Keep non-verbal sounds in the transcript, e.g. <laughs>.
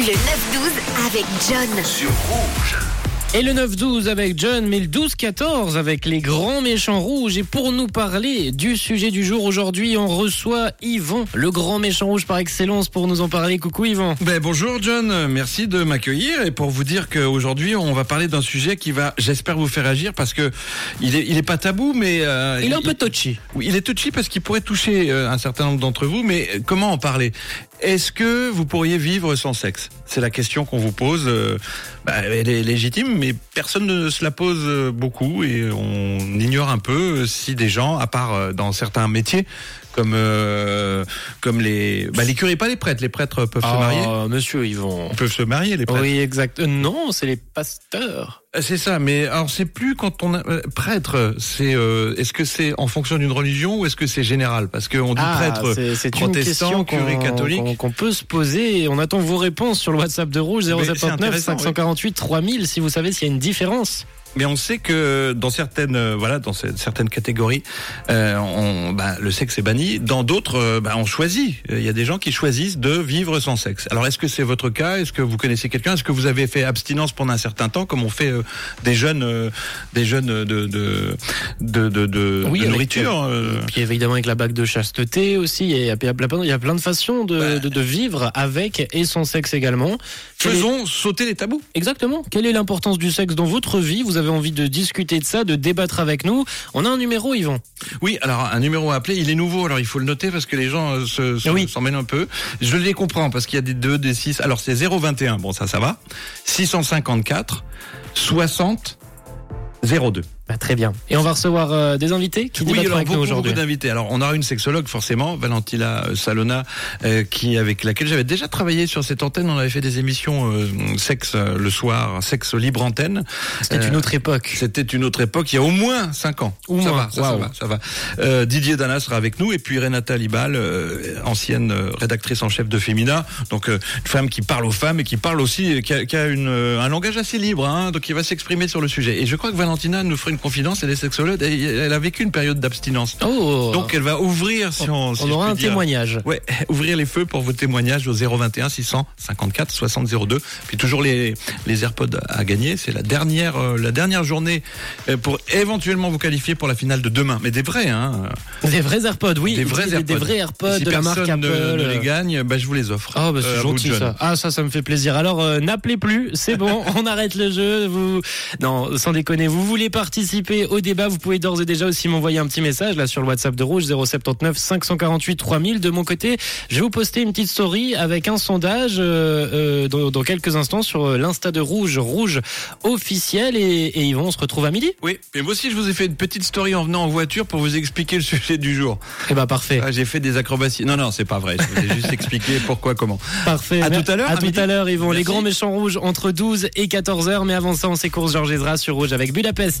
Le 9-12 avec John. sur Rouge. Et le 9-12 avec John, mais le 12-14 avec les grands méchants rouges. Et pour nous parler du sujet du jour aujourd'hui, on reçoit Yvan, le grand méchant rouge par excellence, pour nous en parler. Coucou Yvan. Ben, bonjour John, merci de m'accueillir et pour vous dire qu'aujourd'hui on va parler d'un sujet qui va, j'espère vous faire agir parce que il est, il est pas tabou mais euh, Il est un peu touchy. Oui, il est touchy parce qu'il pourrait toucher euh, un certain nombre d'entre vous, mais euh, comment en parler? Est-ce que vous pourriez vivre sans sexe? C'est la question qu'on vous pose. euh, bah, elle est légitime, mais personne ne se la pose beaucoup et on ignore un peu si des gens, à part euh, dans certains métiers, comme euh, comme les bah, les curés, pas les prêtres, les prêtres peuvent se marier. Ah, monsieur Yvan. Ils peuvent se marier, les prêtres. Oui, exact. Euh, non, c'est les pasteurs. Euh, C'est ça, mais alors c'est plus quand on a prêtre, c'est euh, est-ce que c'est en fonction d'une religion ou est-ce que c'est général? Parce qu'on dit prêtre Ah, c'est- c'est une protestant, question curé qu'on- catholique. qu'on- qu'on peut se poser. Et on attend vos réponses sur le WhatsApp de Rouge Mais c'est 079 intéressant, 548 3000 si vous savez s'il y a une différence. Mais on sait que dans certaines, euh, voilà, dans ce- certaines catégories, euh, on, bah, le sexe est banni. Dans d'autres, euh, bah, on choisit. Il y a des gens qui choisissent de vivre sans sexe. Alors, est-ce que c'est votre cas? Est-ce que vous connaissez quelqu'un? Est-ce que vous avez fait abstinence pendant un certain temps, comme on fait euh, des jeunes, euh, des jeunes de de de de, de, Oui, avec- nourriture euh, Puis évidemment avec la bague de chasteté aussi, il y a, il y a plein, de façons de, Bah. de, de vivre avec et sans sexe également. Est- Faisons sauter les tabous. Exactement. Quelle est l'importance du sexe dans votre vie? Vous avez envie de discuter de ça, de débattre avec nous. On a un numéro, Yvan. Oui, alors un numéro à appeler, il est nouveau, alors il faut le noter parce que les gens euh, se, se- Oui. s'en mêlent un peu. Je les comprends parce qu'il y a des 2, des 6. Alors c'est 021, bon ça ça va. 654 60 02. Bah, très bien. Et on va recevoir euh, des invités qui Oui, alors avec nous beaucoup, aujourd'hui. beaucoup d'invités. Alors on aura une sexologue forcément, Valentina euh, Salona, euh, qui avec laquelle j'avais déjà travaillé sur cette antenne. On avait fait des émissions euh, sexe le soir, sexe libre antenne. C'était une autre époque. C'était une autre époque, il y a au moins 5 ans. Au ça moins, va, ça, ça va, ça va. Didier Dana sera avec nous et puis Renata Libal, ancienne rédactrice en chef de Femina, donc une femme qui parle aux femmes et qui parle aussi, qui a, qui a une, un langage assez libre, hein, donc qui va s'exprimer sur le sujet. Et je crois que Valentina nous fera une confidence, elle est sexologue, et elle a vécu une période d'abstinence. Oh Donc elle va ouvrir, si on, on aura un dire, témoignage. Ouais, <laughs> ouvrir les feux pour vos témoignages au 021 654 60 02. Puis toujours les les AirPods à gagner. C'est la dernière euh, la dernière journée euh, pour éventuellement vous qualifier pour la finale de demain. Mais des vrais, hein. Des vrais AirPods, oui. Des vrais AirPods. Des vrais AirPods si de la marque Apple. ne, ne les gagne, bah, je vous les offre. Ah bah c'est Euh, gentil ça. Ah ça ça me fait plaisir. Alors euh, n'appelez plus, c'est bon, <laughs> on arrête le jeu. Vous non, sans déconner, vous voulez participer au débat, vous pouvez d'ores et déjà aussi m'envoyer un petit message là sur le WhatsApp de Rouge 079 548 3000 de mon côté. Je vais vous poster une petite story avec un sondage euh, euh, dans, dans quelques instants sur euh, l'insta de Rouge, Rouge officiel et, et Yvon, on se retrouve à midi. Oui, mais moi aussi je vous ai fait une petite story en venant en voiture pour vous expliquer le sujet du jour. Eh ben parfait. Ah, J'ai fait des acrobaties. Non, non, c'est pas vrai. Je vous ai juste <laughs> expliqué pourquoi, comment. Parfait. À Mer- tout à l'heure, À à tout à l'heure, Yvon. Les Merci. grands méchants rouges entre 12 et 14 heures. Mais avant ça, on s'écourse Georges Ezra sur Rouge avec Budapest.